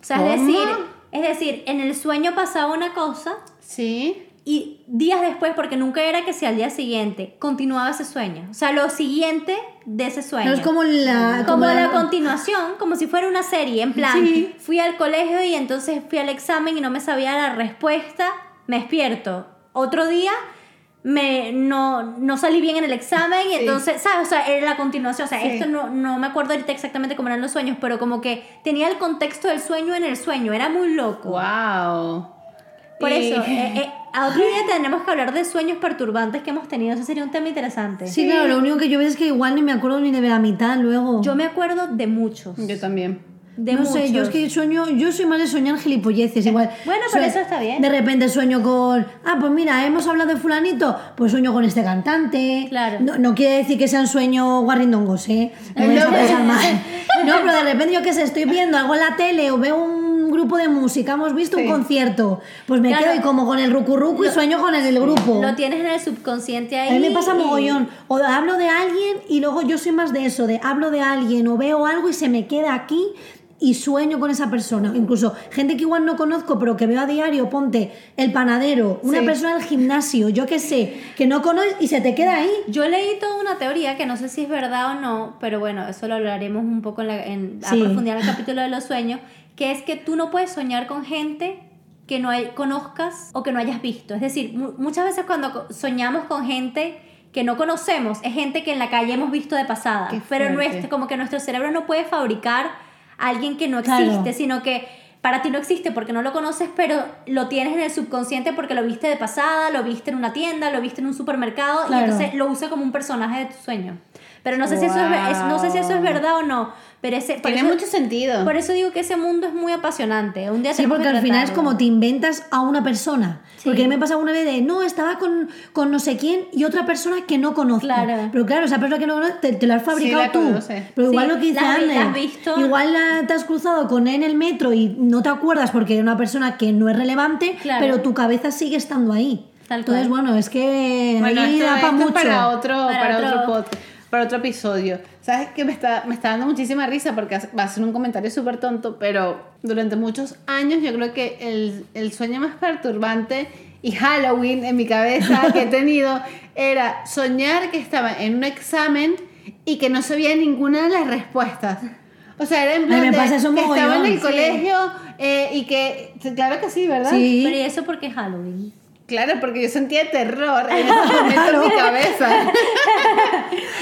Speaker 4: O sea,
Speaker 3: ¿Cómo?
Speaker 4: es decir, es decir, en el sueño pasaba una cosa
Speaker 3: Sí.
Speaker 4: y días después, porque nunca era que sea al día siguiente, continuaba ese sueño. O sea, lo siguiente de ese sueño.
Speaker 2: No es como la...
Speaker 4: como la continuación, como si fuera una serie, en plan,
Speaker 2: Sí.
Speaker 4: fui al colegio y entonces fui al examen y no me sabía la respuesta, me despierto. Otro día me, no, no salí bien en el examen y
Speaker 3: Sí.
Speaker 4: entonces, ¿sabes? O sea, era la continuación. O sea,
Speaker 3: Sí.
Speaker 4: esto no, no me acuerdo ahorita exactamente cómo eran los sueños, pero como que tenía el contexto del sueño en el sueño, era muy loco.
Speaker 3: Wow.
Speaker 4: Por
Speaker 3: Y-
Speaker 4: eso, eh, [LAUGHS] eh, a otro día tenemos que hablar de sueños perturbantes que hemos tenido. Eso sería un tema interesante.
Speaker 2: Sí, claro, lo único que yo veo es que igual ni me acuerdo ni de la mitad luego.
Speaker 4: Yo me acuerdo de muchos.
Speaker 3: Yo también.
Speaker 4: De
Speaker 2: no
Speaker 4: muchos.
Speaker 2: sé, yo es que sueño, yo soy más de soñar gilipolleces, igual.
Speaker 4: Bueno, pero
Speaker 2: Sue-
Speaker 4: eso está bien.
Speaker 2: De repente sueño con, ah, pues mira, hemos hablado de fulanito, pues sueño con este cantante.
Speaker 4: Claro.
Speaker 2: No, no quiere decir que sean sueños guarrindongos, ¿eh? [LAUGHS] No
Speaker 3: No.
Speaker 2: No, pero de repente yo qué sé, estoy viendo algo en la tele o veo un grupo de música, hemos visto
Speaker 3: Sí.
Speaker 2: un concierto, pues me
Speaker 4: Claro.
Speaker 2: quedo ahí como con el rucurrucu y sueño con el, el grupo.
Speaker 4: Lo tienes en el subconsciente ahí.
Speaker 2: A mí me pasa
Speaker 4: y-
Speaker 2: mogollón. O hablo de alguien y luego yo soy más de eso, de hablo de alguien o veo algo y se me queda aquí y sueño con esa persona. Incluso gente que igual no conozco, pero que veo a diario, ponte el panadero, una
Speaker 3: Sí.
Speaker 2: persona del gimnasio, yo qué sé, que no conoces y se te queda ahí.
Speaker 4: Yo leí toda una teoría que no sé si es verdad o no, pero bueno, eso lo hablaremos un poco en la, en, a
Speaker 2: Sí.
Speaker 4: profundidad en el capítulo de los sueños, que es que tú no puedes soñar con gente que no hay- conozcas o que no hayas visto. Es decir, mu- muchas veces cuando soñamos con gente que no conocemos, es gente que en la calle hemos visto de pasada, pero nuestro, como que nuestro cerebro no puede fabricar a alguien que no
Speaker 2: Claro.
Speaker 4: existe, sino que para ti no existe porque no lo conoces, pero lo tienes en el subconsciente porque lo viste de pasada, lo viste en una tienda, lo viste en un supermercado
Speaker 2: Claro.
Speaker 4: y entonces lo usa como un personaje de tu sueño. Pero no sé si eso es, no sé si eso es verdad o no, pero ese
Speaker 3: Tiene
Speaker 4: eso-
Speaker 3: mucho sentido.
Speaker 4: Por eso digo que ese mundo es muy apasionante. Un día
Speaker 2: Sí, porque
Speaker 4: que
Speaker 2: al final es como te inventas a una persona.
Speaker 4: Sí.
Speaker 2: Porque a mí me pasa una vez de, no, estaba con, con no sé quién y otra persona que no conozco.
Speaker 4: Claro.
Speaker 2: Pero claro, esa persona que no conoces te, te la has fabricado
Speaker 3: la
Speaker 2: tú.
Speaker 3: conoces.
Speaker 2: Pero igual
Speaker 4: Sí,
Speaker 2: lo que dice
Speaker 4: visto.
Speaker 2: igual la- te has cruzado con él en el metro y no te acuerdas porque era una persona que no es relevante,
Speaker 4: Claro.
Speaker 2: pero tu cabeza sigue estando ahí.
Speaker 4: Tal
Speaker 2: Entonces,
Speaker 4: cual.
Speaker 2: bueno, es que
Speaker 3: Bueno,
Speaker 2: ahí
Speaker 3: esto,
Speaker 2: da
Speaker 3: esto
Speaker 2: para mucho.
Speaker 3: para otro,
Speaker 4: Para
Speaker 3: para,
Speaker 4: otro-
Speaker 3: otro podcast, para otro episodio. ¿Sabes qué? Me está, me está dando muchísima risa porque va a ser un comentario súper tonto, pero durante muchos años yo creo que el, el sueño más perturbante y Halloween en mi cabeza que he [LAUGHS] tenido era soñar que estaba en un examen y que no sabía ninguna de las respuestas. O sea, era en plan
Speaker 2: me
Speaker 3: de
Speaker 2: pasa eso
Speaker 3: que estaba en el
Speaker 2: sí.
Speaker 3: colegio eh, y que... Claro que sí, ¿verdad?
Speaker 2: Sí.
Speaker 4: Pero ¿y eso porque es Halloween?
Speaker 3: Claro, porque yo sentía terror en ese [LAUGHS] momento en mi cabeza. [LAUGHS]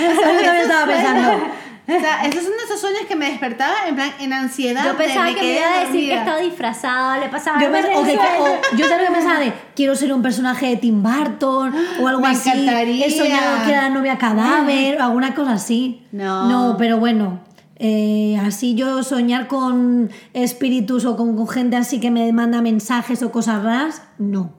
Speaker 2: Eso también estaba pensando.
Speaker 3: O sea, esos son esos sueños que me despertaba en plan en ansiedad.
Speaker 4: Yo pensaba
Speaker 3: me
Speaker 4: que me iba a decir que estaba disfrazada, le pasaba
Speaker 2: Yo,
Speaker 4: algo en
Speaker 2: pens- o yo también pensaba de quiero ser un personaje de Tim Burton o algo
Speaker 3: Me
Speaker 2: así.
Speaker 3: encantaría.
Speaker 2: He soñado que era novia cadáver o alguna cosa así.
Speaker 3: No.
Speaker 2: No, pero bueno. eh, así yo soñar con espíritus o con, con gente así que me manda mensajes o cosas raras, no.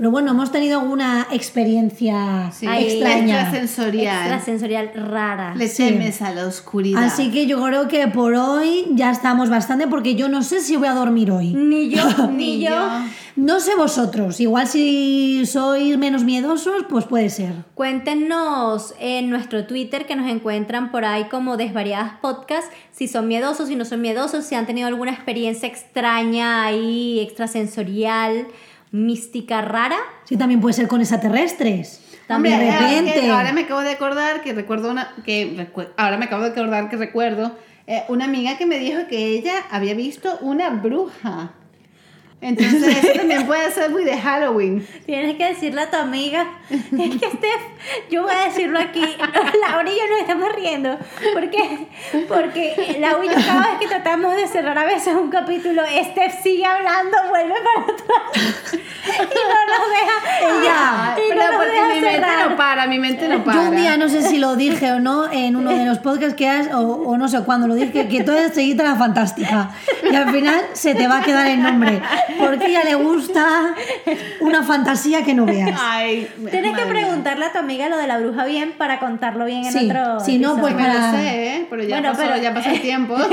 Speaker 2: Pero bueno, hemos tenido alguna experiencia
Speaker 3: Sí,
Speaker 2: extraña.
Speaker 3: extrasensorial.
Speaker 4: Extrasensorial rara.
Speaker 3: Le
Speaker 2: Sí.
Speaker 3: temes a la oscuridad.
Speaker 2: Así que yo creo que por hoy ya estamos bastante porque yo no sé si voy a dormir hoy.
Speaker 4: Ni yo, [LAUGHS] ni, yo.
Speaker 2: No sé vosotros, igual si sois menos miedosos, pues puede ser.
Speaker 4: Cuéntenos en nuestro Twitter que nos encuentran por ahí como Desvariadas Podcast si son miedosos, si no son miedosos, si han tenido alguna experiencia extraña ahí, extrasensorial, mística, rara.
Speaker 2: Sí, también puede ser con extraterrestres.
Speaker 3: Hombre,
Speaker 2: de repente.
Speaker 3: Ahora me acabo de acordar que recuerdo una. que recu- Ahora me acabo de acordar que recuerdo eh, una amiga que me dijo que ella había visto una bruja. Entonces, [LAUGHS] eso también puede ser muy de Halloween.
Speaker 4: Tienes que decirle a tu amiga. Es que Steph, yo voy a decirlo aquí. [LAUGHS] Laura y yo nos estamos riendo. Porque, porque Laura y yo cada vez que tratamos de cerrar a veces un capítulo, Steph sigue hablando, vuelve para atrás. Y no nos deja.
Speaker 2: Ella.
Speaker 3: Ay,
Speaker 4: y
Speaker 3: pero
Speaker 4: no
Speaker 3: porque
Speaker 4: deja
Speaker 3: mi mente
Speaker 4: cerrar.
Speaker 3: no para, mi mente no para.
Speaker 2: Yo un día no sé si lo dije o no en uno de los podcasts que has, o, o no sé cuándo lo dije, que tú eres seguida la fantástica. Y al final se te va a quedar el nombre. Porque ella le gusta una fantasía que no veas.
Speaker 3: Ay,
Speaker 4: Tienes que preguntarle a tu amiga lo de la bruja bien para contarlo bien en
Speaker 2: Sí,
Speaker 4: otro.
Speaker 2: si no, pues para-
Speaker 3: sé, ¿eh? pero ya,
Speaker 4: Bueno,
Speaker 3: pasó,
Speaker 4: pero-
Speaker 3: ya pasó el tiempo. [LAUGHS]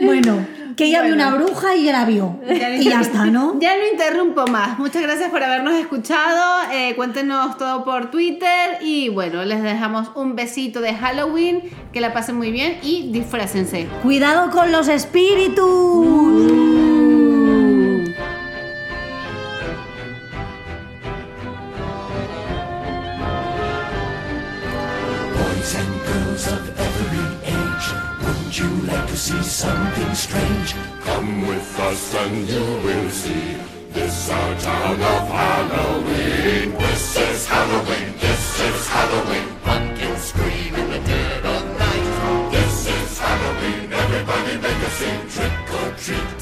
Speaker 2: Bueno, que ella vio
Speaker 3: Bueno.
Speaker 2: una bruja y ella la vio.
Speaker 3: Ya
Speaker 2: Y ya está, ¿no? [LAUGHS]
Speaker 3: Ya no interrumpo más. Muchas gracias por habernos escuchado. Eh, cuéntenos todo por Twitter. Y bueno, les dejamos un besito de Halloween. Que la pasen muy bien y disfrácense.
Speaker 2: Cuidado con los espíritus.
Speaker 1: To see something strange? Come with us and you will see. This our town of Halloween. This is Halloween. This is Halloween. Pumpkins scream in the dead of night. This is Halloween. Everybody make a scene. Trick or treat.